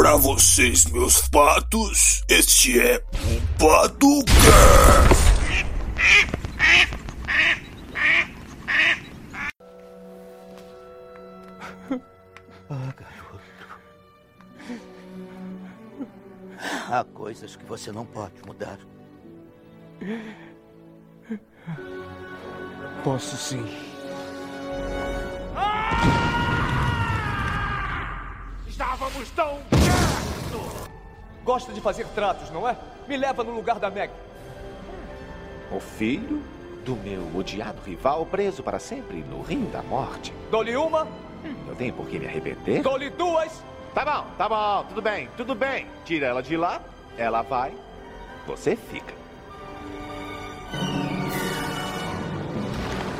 Pra vocês, meus patos, este é o Paducast. Ah, garoto. Há coisas que você não pode mudar. Posso sim. Estávamos tão perto! Gosta de fazer tratos, não é? Me leva no lugar da Meg. O filho do meu odiado rival preso para sempre no rio da morte. Dou-lhe uma, Eu tenho por que me arrepender? dou-lhe duas. Tá bom, tá bom, tudo bem, tudo bem. Tira ela de lá, ela vai, você fica.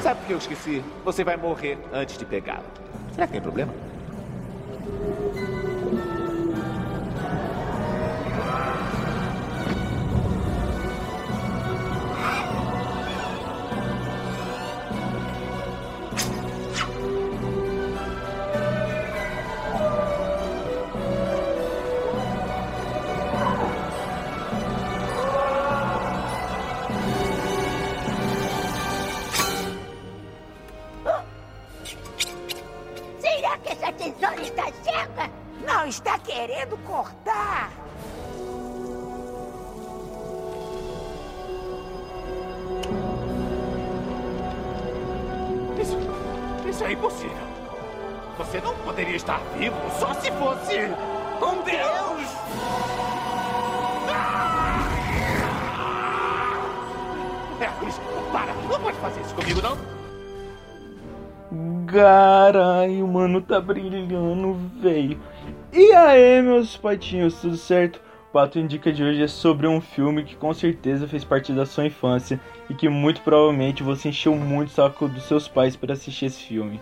Sabe o que eu esqueci? Você vai morrer antes de pegá-la. Será que tem problema? Tesoura está cega? Não está querendo cortar. Isso, isso é impossível. Você não poderia estar vivo só se fosse um deus! Ah! Hércules, para! Não pode fazer isso comigo, não! Caralho, mano, tá brilhando, velho. E aí, meus patinhos, tudo certo? O Pato Indica de hoje é sobre um filme que com certeza fez parte da sua infância e que muito provavelmente você encheu muito o saco dos seus pais para assistir esse filme.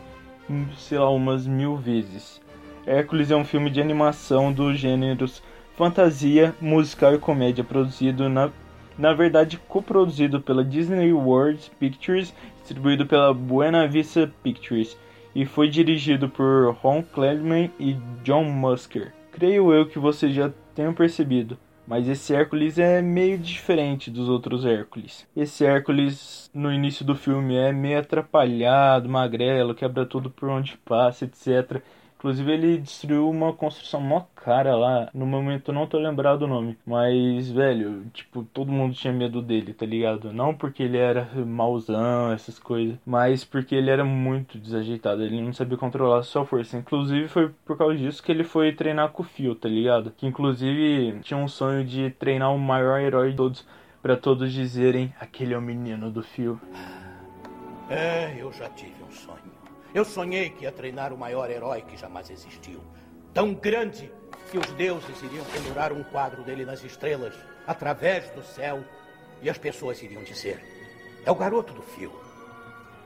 Hum, Sei lá, umas mil vezes. Hércules é um filme de animação dos gêneros fantasia, musical e comédia, produzido na, na verdade coproduzido pela Disney World Pictures, distribuído pela Buena Vista Pictures e foi dirigido por Ron Clement e John Musker. Creio eu que vocês já tenham percebido, mas esse Hércules é meio diferente dos outros Hércules. Esse Hércules no início do filme é meio atrapalhado, magrelo, quebra tudo por onde passa, etc. Inclusive ele destruiu uma construção mó cara lá. No momento não tô lembrado o nome. Mas, velho, tipo, todo mundo tinha medo dele, tá ligado? Não porque ele era mauzão, essas coisas. Mas porque ele era muito desajeitado. Ele não sabia controlar sua força. Inclusive foi por causa disso que ele foi treinar com o Fio, tá ligado? Que inclusive tinha um sonho de treinar o maior herói de todos. Pra todos dizerem, aquele é o menino do Fio. É, eu já tive um sonho. Eu sonhei que ia treinar o maior herói que jamais existiu. Tão grande que os deuses iriam pendurar um quadro dele nas estrelas, através do céu, e as pessoas iriam dizer: É o garoto do fio.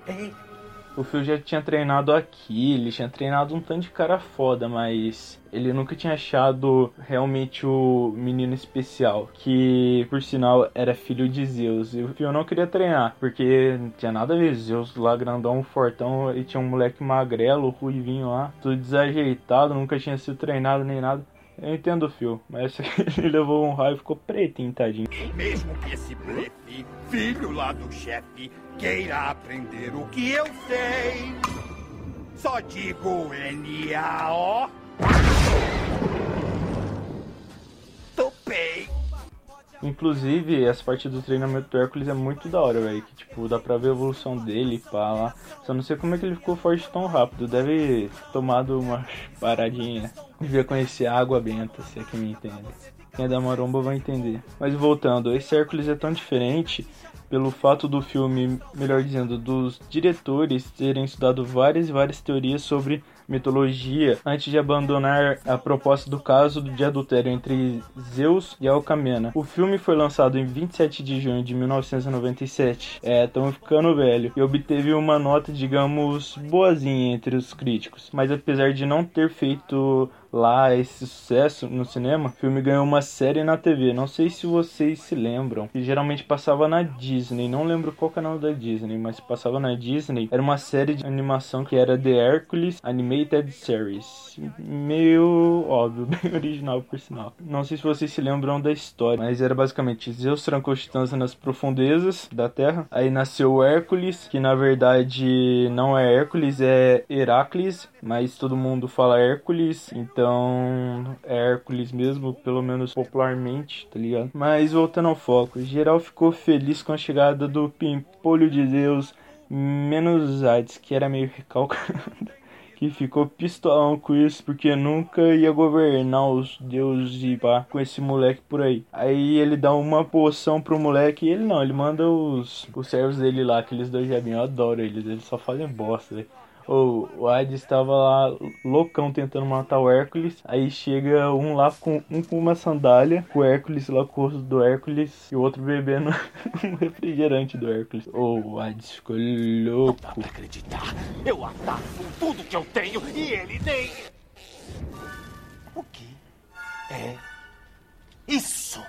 É ele. O Phil já tinha treinado aqui, ele tinha treinado um tanto de cara foda, mas ele nunca tinha achado realmente o menino especial, que por sinal era filho de Zeus. E o Phil não queria treinar, porque não tinha nada a ver, Zeus lá grandão, fortão, e tinha um moleque magrelo, ruivinho lá, tudo desajeitado, nunca tinha sido treinado nem nada. Eu entendo o Phil, mas ele levou um raio e ficou pretinho, tadinho. Mesmo que esse blefe, filho lá do chefe, queira aprender o que eu sei, só digo N-A-O. Inclusive, essa parte do treinamento do Hércules é muito da hora, velho. Que, tipo, dá pra ver a evolução dele, pá, lá. Só não sei como é que ele ficou forte tão rápido. Deve ter tomado uma paradinha. Devia conhecer a água benta, se é que me entende. Quem é da maromba vai entender. Mas voltando, esse Hércules é tão diferente pelo fato do filme, melhor dizendo, dos diretores terem estudado várias e várias teorias sobre mitologia antes de abandonar a proposta do caso de adultério entre Zeus e Alcamena. O filme foi lançado em 27 de junho de 1997. É, estamos ficando velho. E obteve uma nota, digamos, boazinha entre os críticos. Mas apesar de não ter feito lá esse sucesso no cinema, o filme ganhou uma série na TV. Não sei se vocês se lembram, que geralmente passava na Disney. Não lembro qual canal da Disney, mas passava na Disney. Era uma série de animação que era The Hercules Animated Series. Meio óbvio, bem original por sinal. Não sei se vocês se lembram da história, mas era basicamente Zeus trancou Titãs nas profundezas da Terra. Aí nasceu Hércules, que na verdade não é Hércules, é Heracles, mas todo mundo fala Hércules, então é Hércules mesmo, pelo menos popularmente, tá ligado? Mas voltando ao foco, geral ficou feliz com a chegada do Pimpolho de Deus, menos Hades, que era meio recalcado. que ficou pistolão com isso porque nunca ia governar os deuses e pá com esse moleque por aí. Aí ele dá uma poção pro moleque e ele não, ele manda os, os servos dele lá, aqueles dois diabinhos, eu adoro eles, eles só fazem bosta. O, o Hades estava lá loucão tentando matar o Hércules. Aí chega um lá com um com uma sandália, com o Hércules lá com o rosto do Hércules e o outro bebendo um refrigerante do Hércules. Oh, o Hades ficou louco. Não dá pra acreditar. Eu ataco tudo que eu tenho e ele nem. O que é isso?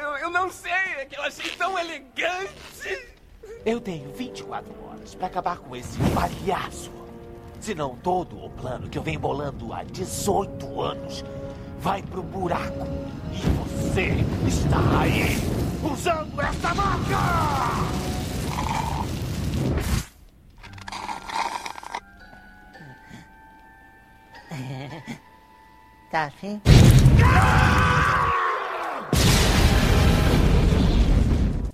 Eu, eu não sei, é que eu achei tão elegante. Eu tenho 24 horas para acabar com esse palhaço. Se não todo o plano que eu venho bolando há 18 anos vai pro buraco. E você está aí usando essa marca! Tá afim?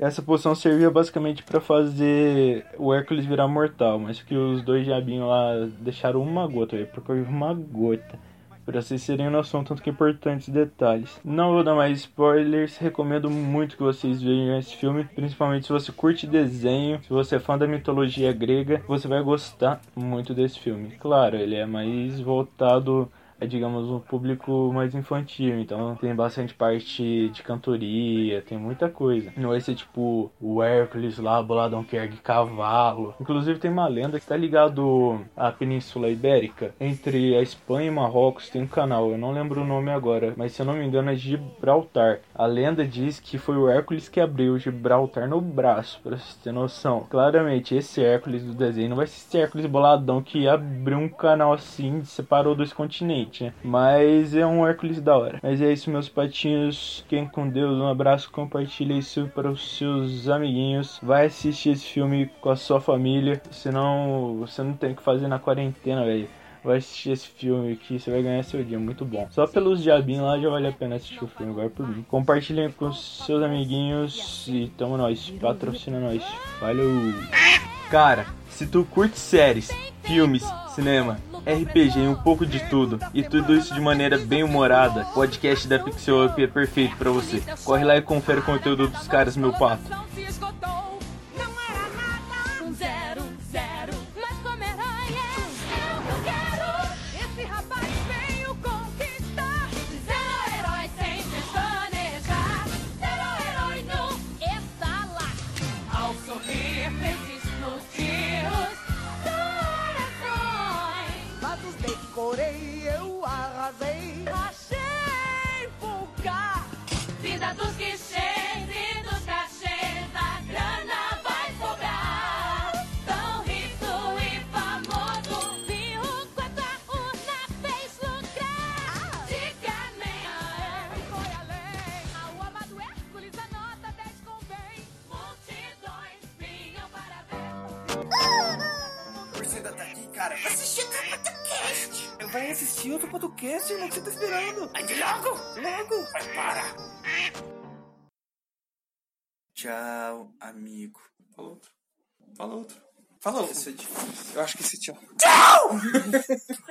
Essa poção servia basicamente para fazer o Hércules virar mortal, mas que os dois diabinhos lá deixaram uma gota, velho, procurei uma gota. Pra vocês terem noção, tanto que importantes detalhes. Não vou dar mais spoilers, recomendo muito que vocês vejam esse filme, principalmente se você curte desenho, se você é fã da mitologia grega, você vai gostar muito desse filme. Claro, ele é mais voltado é, digamos, um público mais infantil. Então tem bastante parte de cantoria, tem muita coisa. Não vai ser tipo o Hércules lá, boladão que ergue cavalo. Inclusive tem uma lenda que tá ligado à Península Ibérica. Entre a Espanha e Marrocos tem um canal, eu não lembro o nome agora, mas se eu não me engano é Gibraltar. A lenda diz que foi o Hércules que abriu Gibraltar no braço, pra você ter noção. Claramente, esse Hércules do desenho não vai ser esse Hércules boladão que abriu um canal assim, separou dois continentes né? Mas é um Hércules da hora. Mas é isso, meus patinhos. Fiquem com Deus. Um abraço. Compartilhe isso para os seus amiguinhos. Vai assistir esse filme com a sua família. Senão você não tem o que fazer na quarentena, velho. Vai assistir esse filme que você vai ganhar seu dia, muito bom. Só pelos diabinhos lá já vale a pena assistir o filme, agora por mim. Compartilhem com seus amiguinhos e tamo nós, patrocina nós. Valeu! Cara, se tu curte séries, filmes, cinema, RPG um pouco de tudo, e tudo isso de maneira bem humorada, o podcast da Pixel Up é perfeito para você. Corre lá e confere o conteúdo dos caras, meu pato. Cara? Assistir outro podcast. Vai assistir outro podcast, irmão. O que você tá esperando? Aí logo, logo. Vai, para. Tchau, amigo. Fala outro. Fala outro. Fala outro. Esse é difícil. Eu acho que esse tchau. Tchau!